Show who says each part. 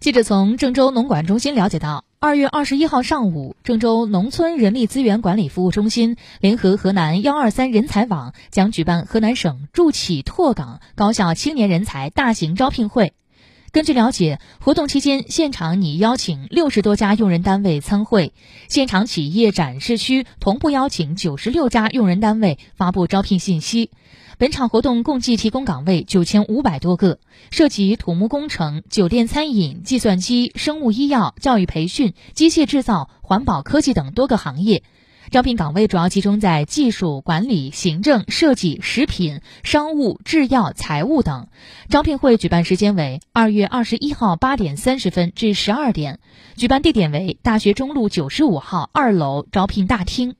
Speaker 1: 记者从郑州农管中心了解到，二月二十一号上午，郑州农村人力资源管理服务中心联合河南幺二三人才网将举办河南省助企拓岗高校青年人才大型招聘会。根据了解，活动期间现场拟邀请六十多家用人单位参会，现场企业展示区同步邀请九十六家用人单位发布招聘信息。本场活动共计提供岗位九千五百多个，涉及土木工程、酒店餐饮、计算机、生物医药、教育培训、机械制造、环保科技等多个行业。招聘岗位主要集中在技术管理、行政、设计、食品、商务、制药、财务等。招聘会举办时间为二月二十一号八点三十分至十二点，举办地点为大学中路九十五号二楼招聘大厅。